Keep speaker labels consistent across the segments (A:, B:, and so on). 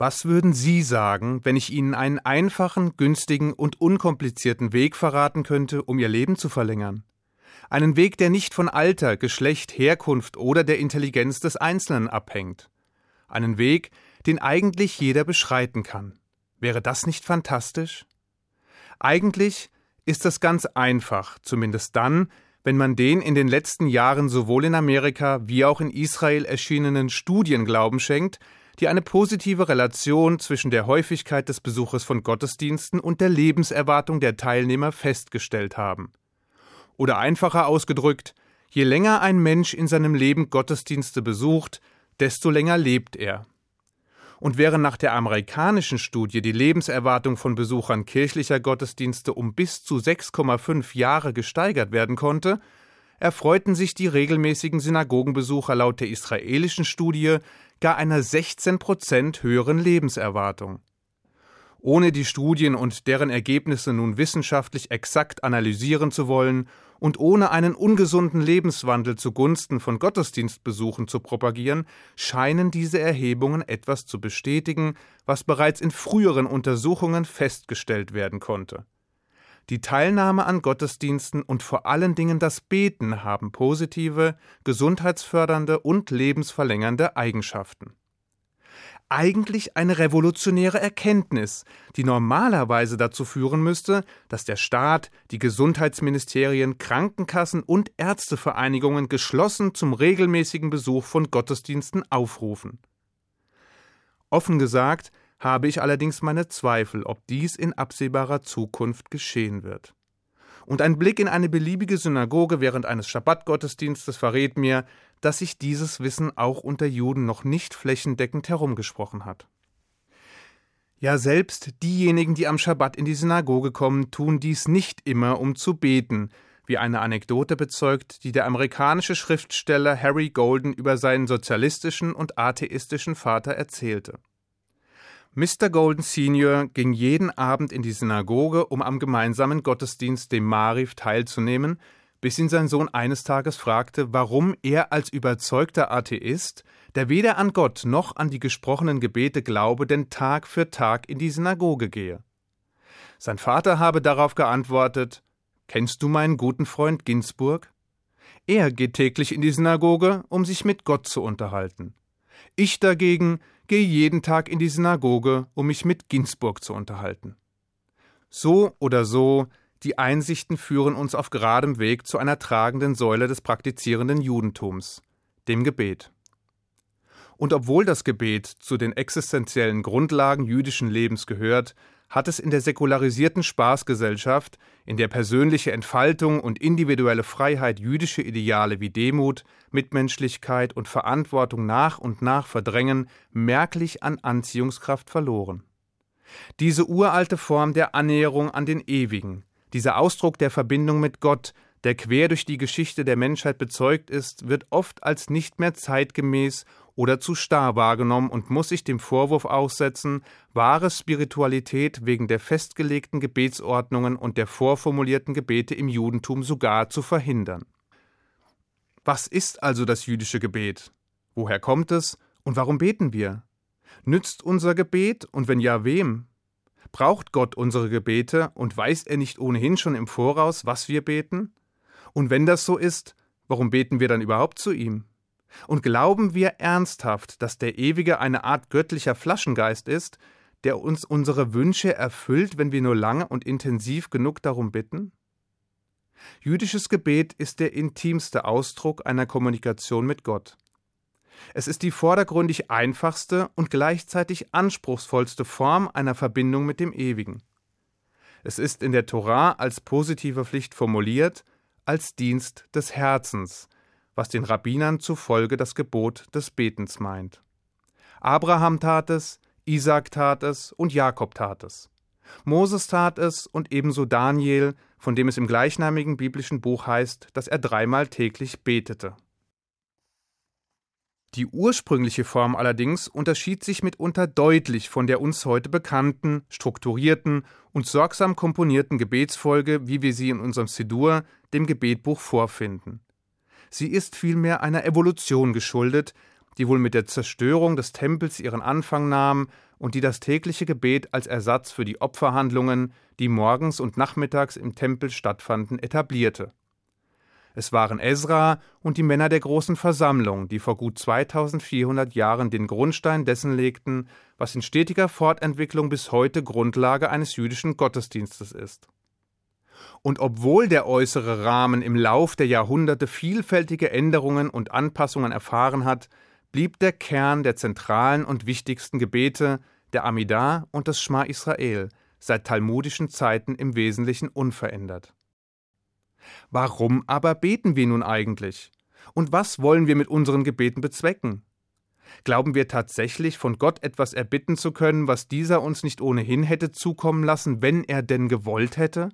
A: Was würden Sie sagen, wenn ich Ihnen einen einfachen, günstigen und unkomplizierten Weg verraten könnte, um Ihr Leben zu verlängern? Einen Weg, der nicht von Alter, Geschlecht, Herkunft oder der Intelligenz des Einzelnen abhängt. Einen Weg, den eigentlich jeder beschreiten kann. Wäre das nicht fantastisch? Eigentlich ist das ganz einfach, zumindest dann, wenn man den in den letzten Jahren sowohl in Amerika wie auch in Israel erschienenen Studien Glauben schenkt, die eine positive Relation zwischen der Häufigkeit des Besuches von Gottesdiensten und der Lebenserwartung der Teilnehmer festgestellt haben. Oder einfacher ausgedrückt, je länger ein Mensch in seinem Leben Gottesdienste besucht, desto länger lebt er. Und während nach der amerikanischen Studie die Lebenserwartung von Besuchern kirchlicher Gottesdienste um bis zu 6,5 Jahre gesteigert werden konnte, erfreuten sich die regelmäßigen Synagogenbesucher laut der israelischen Studie gar einer 16 Prozent höheren Lebenserwartung. Ohne die Studien und deren Ergebnisse nun wissenschaftlich exakt analysieren zu wollen und ohne einen ungesunden Lebenswandel zugunsten von Gottesdienstbesuchen zu propagieren, scheinen diese Erhebungen etwas zu bestätigen, was bereits in früheren Untersuchungen festgestellt werden konnte. Die Teilnahme an Gottesdiensten und vor allen Dingen das Beten haben positive, gesundheitsfördernde und lebensverlängernde Eigenschaften. Eigentlich eine revolutionäre Erkenntnis, die normalerweise dazu führen müsste, dass der Staat, die Gesundheitsministerien, Krankenkassen und Ärztevereinigungen geschlossen zum regelmäßigen Besuch von Gottesdiensten aufrufen. Offen gesagt, habe ich allerdings meine Zweifel, ob dies in absehbarer Zukunft geschehen wird. Und ein Blick in eine beliebige Synagoge während eines Schabbatgottesdienstes verrät mir, dass sich dieses Wissen auch unter Juden noch nicht flächendeckend herumgesprochen hat. Ja, selbst diejenigen, die am Schabbat in die Synagoge kommen, tun dies nicht immer, um zu beten, wie eine Anekdote bezeugt, die der amerikanische Schriftsteller Harry Golden über seinen sozialistischen und atheistischen Vater erzählte. Mr. Golden Senior ging jeden Abend in die Synagoge, um am gemeinsamen Gottesdienst dem Mariv teilzunehmen, bis ihn sein Sohn eines Tages fragte, warum er als überzeugter Atheist, der weder an Gott noch an die gesprochenen Gebete glaube, denn Tag für Tag in die Synagoge gehe. Sein Vater habe darauf geantwortet Kennst du meinen guten Freund Ginsburg? Er geht täglich in die Synagoge, um sich mit Gott zu unterhalten. Ich dagegen gehe jeden Tag in die Synagoge, um mich mit Ginsburg zu unterhalten. So oder so, die Einsichten führen uns auf geradem Weg zu einer tragenden Säule des praktizierenden Judentums, dem Gebet. Und obwohl das Gebet zu den existenziellen Grundlagen jüdischen Lebens gehört, hat es in der säkularisierten Spaßgesellschaft, in der persönliche Entfaltung und individuelle Freiheit jüdische Ideale wie Demut, Mitmenschlichkeit und Verantwortung nach und nach verdrängen, merklich an Anziehungskraft verloren. Diese uralte Form der Annäherung an den Ewigen, dieser Ausdruck der Verbindung mit Gott, der quer durch die Geschichte der Menschheit bezeugt ist, wird oft als nicht mehr zeitgemäß oder zu starr wahrgenommen und muss sich dem Vorwurf aussetzen, wahre Spiritualität wegen der festgelegten Gebetsordnungen und der vorformulierten Gebete im Judentum sogar zu verhindern. Was ist also das jüdische Gebet? Woher kommt es und warum beten wir? Nützt unser Gebet und wenn ja, wem? Braucht Gott unsere Gebete und weiß er nicht ohnehin schon im Voraus, was wir beten? Und wenn das so ist, warum beten wir dann überhaupt zu ihm? Und glauben wir ernsthaft, dass der Ewige eine Art göttlicher Flaschengeist ist, der uns unsere Wünsche erfüllt, wenn wir nur lange und intensiv genug darum bitten? Jüdisches Gebet ist der intimste Ausdruck einer Kommunikation mit Gott. Es ist die vordergründig einfachste und gleichzeitig anspruchsvollste Form einer Verbindung mit dem Ewigen. Es ist in der Torah als positive Pflicht formuliert, als Dienst des Herzens, was den Rabbinern zufolge das Gebot des Betens meint. Abraham tat es, Isaac tat es und Jakob tat es. Moses tat es und ebenso Daniel, von dem es im gleichnamigen biblischen Buch heißt, dass er dreimal täglich betete. Die ursprüngliche Form allerdings unterschied sich mitunter deutlich von der uns heute bekannten, strukturierten und sorgsam komponierten Gebetsfolge, wie wir sie in unserem Sidur, dem Gebetbuch, vorfinden. Sie ist vielmehr einer Evolution geschuldet, die wohl mit der Zerstörung des Tempels ihren Anfang nahm und die das tägliche Gebet als Ersatz für die Opferhandlungen, die morgens und nachmittags im Tempel stattfanden, etablierte. Es waren Esra und die Männer der großen Versammlung, die vor gut 2400 Jahren den Grundstein dessen legten, was in stetiger Fortentwicklung bis heute Grundlage eines jüdischen Gottesdienstes ist. Und obwohl der äußere Rahmen im Lauf der Jahrhunderte vielfältige Änderungen und Anpassungen erfahren hat, blieb der Kern der zentralen und wichtigsten Gebete, der Amidah und das Schma Israel, seit talmudischen Zeiten im Wesentlichen unverändert. Warum aber beten wir nun eigentlich? Und was wollen wir mit unseren Gebeten bezwecken? Glauben wir tatsächlich, von Gott etwas erbitten zu können, was dieser uns nicht ohnehin hätte zukommen lassen, wenn er denn gewollt hätte?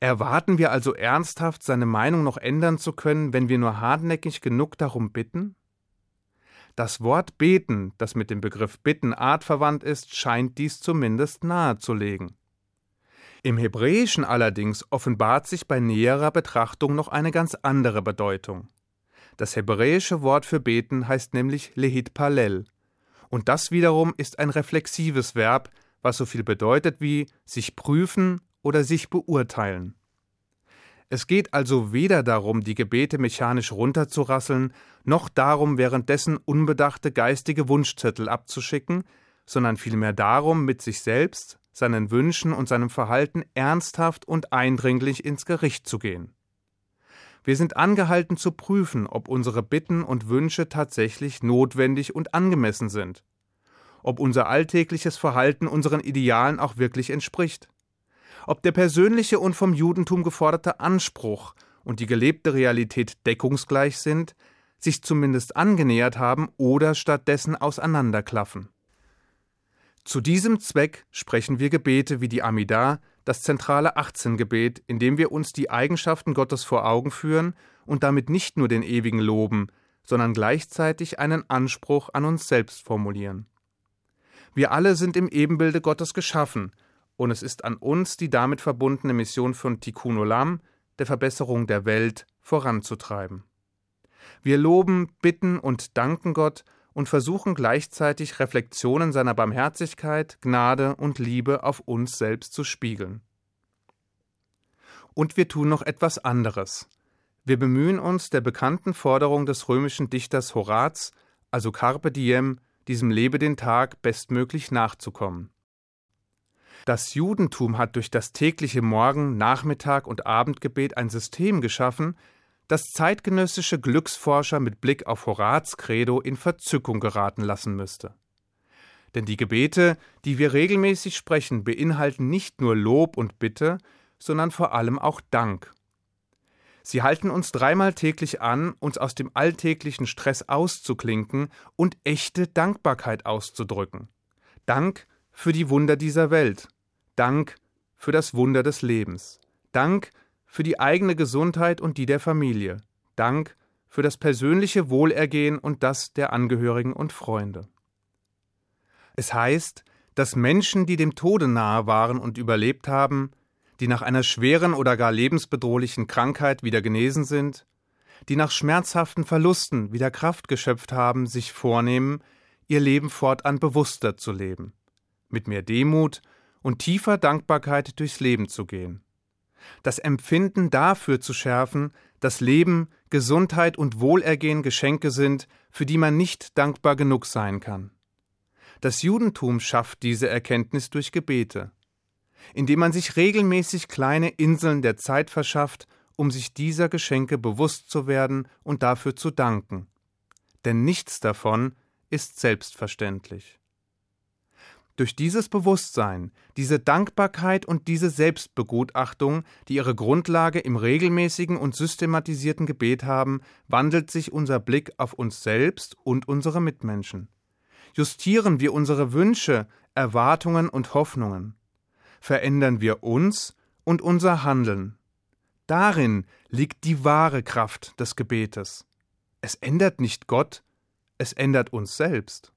A: Erwarten wir also ernsthaft, seine Meinung noch ändern zu können, wenn wir nur hartnäckig genug darum bitten? Das Wort beten, das mit dem Begriff bitten artverwandt ist, scheint dies zumindest nahezulegen. Im Hebräischen allerdings offenbart sich bei näherer Betrachtung noch eine ganz andere Bedeutung. Das hebräische Wort für beten heißt nämlich lehit palel. Und das wiederum ist ein reflexives Verb, was so viel bedeutet wie sich prüfen oder sich beurteilen. Es geht also weder darum, die Gebete mechanisch runterzurasseln, noch darum, währenddessen unbedachte geistige Wunschzettel abzuschicken, sondern vielmehr darum, mit sich selbst, seinen Wünschen und seinem Verhalten ernsthaft und eindringlich ins Gericht zu gehen. Wir sind angehalten zu prüfen, ob unsere Bitten und Wünsche tatsächlich notwendig und angemessen sind, ob unser alltägliches Verhalten unseren Idealen auch wirklich entspricht ob der persönliche und vom Judentum geforderte Anspruch und die gelebte Realität deckungsgleich sind, sich zumindest angenähert haben oder stattdessen auseinanderklaffen. Zu diesem Zweck sprechen wir Gebete wie die Amidah, das zentrale 18-Gebet, in dem wir uns die Eigenschaften Gottes vor Augen führen und damit nicht nur den Ewigen loben, sondern gleichzeitig einen Anspruch an uns selbst formulieren. Wir alle sind im Ebenbilde Gottes geschaffen und es ist an uns, die damit verbundene Mission von Tikkun Olam, der Verbesserung der Welt, voranzutreiben. Wir loben, bitten und danken Gott und versuchen gleichzeitig Reflexionen seiner Barmherzigkeit, Gnade und Liebe auf uns selbst zu spiegeln. Und wir tun noch etwas anderes. Wir bemühen uns, der bekannten Forderung des römischen Dichters Horaz, also Carpe diem, diesem Lebe den Tag, bestmöglich nachzukommen. Das Judentum hat durch das tägliche Morgen-, Nachmittag- und Abendgebet ein System geschaffen, das zeitgenössische Glücksforscher mit Blick auf Horaz Credo in Verzückung geraten lassen müsste. Denn die Gebete, die wir regelmäßig sprechen, beinhalten nicht nur Lob und Bitte, sondern vor allem auch Dank. Sie halten uns dreimal täglich an, uns aus dem alltäglichen Stress auszuklinken und echte Dankbarkeit auszudrücken. Dank für die Wunder dieser Welt, Dank für das Wunder des Lebens. Dank für die eigene Gesundheit und die der Familie. Dank für das persönliche Wohlergehen und das der Angehörigen und Freunde. Es heißt, dass Menschen, die dem Tode nahe waren und überlebt haben, die nach einer schweren oder gar lebensbedrohlichen Krankheit wieder genesen sind, die nach schmerzhaften Verlusten wieder Kraft geschöpft haben, sich vornehmen, ihr Leben fortan bewusster zu leben, mit mehr Demut und tiefer Dankbarkeit durchs Leben zu gehen. Das Empfinden dafür zu schärfen, dass Leben, Gesundheit und Wohlergehen Geschenke sind, für die man nicht dankbar genug sein kann. Das Judentum schafft diese Erkenntnis durch Gebete, indem man sich regelmäßig kleine Inseln der Zeit verschafft, um sich dieser Geschenke bewusst zu werden und dafür zu danken. Denn nichts davon ist selbstverständlich. Durch dieses Bewusstsein, diese Dankbarkeit und diese Selbstbegutachtung, die ihre Grundlage im regelmäßigen und systematisierten Gebet haben, wandelt sich unser Blick auf uns selbst und unsere Mitmenschen. Justieren wir unsere Wünsche, Erwartungen und Hoffnungen. Verändern wir uns und unser Handeln. Darin liegt die wahre Kraft des Gebetes. Es ändert nicht Gott, es ändert uns selbst.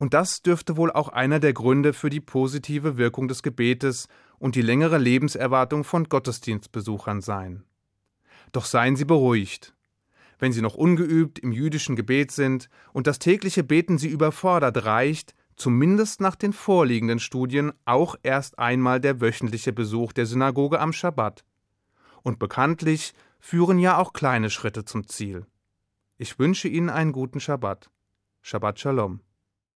A: Und das dürfte wohl auch einer der Gründe für die positive Wirkung des Gebetes und die längere Lebenserwartung von Gottesdienstbesuchern sein. Doch seien Sie beruhigt. Wenn Sie noch ungeübt im jüdischen Gebet sind und das tägliche Beten Sie überfordert, reicht, zumindest nach den vorliegenden Studien, auch erst einmal der wöchentliche Besuch der Synagoge am Schabbat. Und bekanntlich führen ja auch kleine Schritte zum Ziel. Ich wünsche Ihnen einen guten Schabbat. Shabbat Shalom.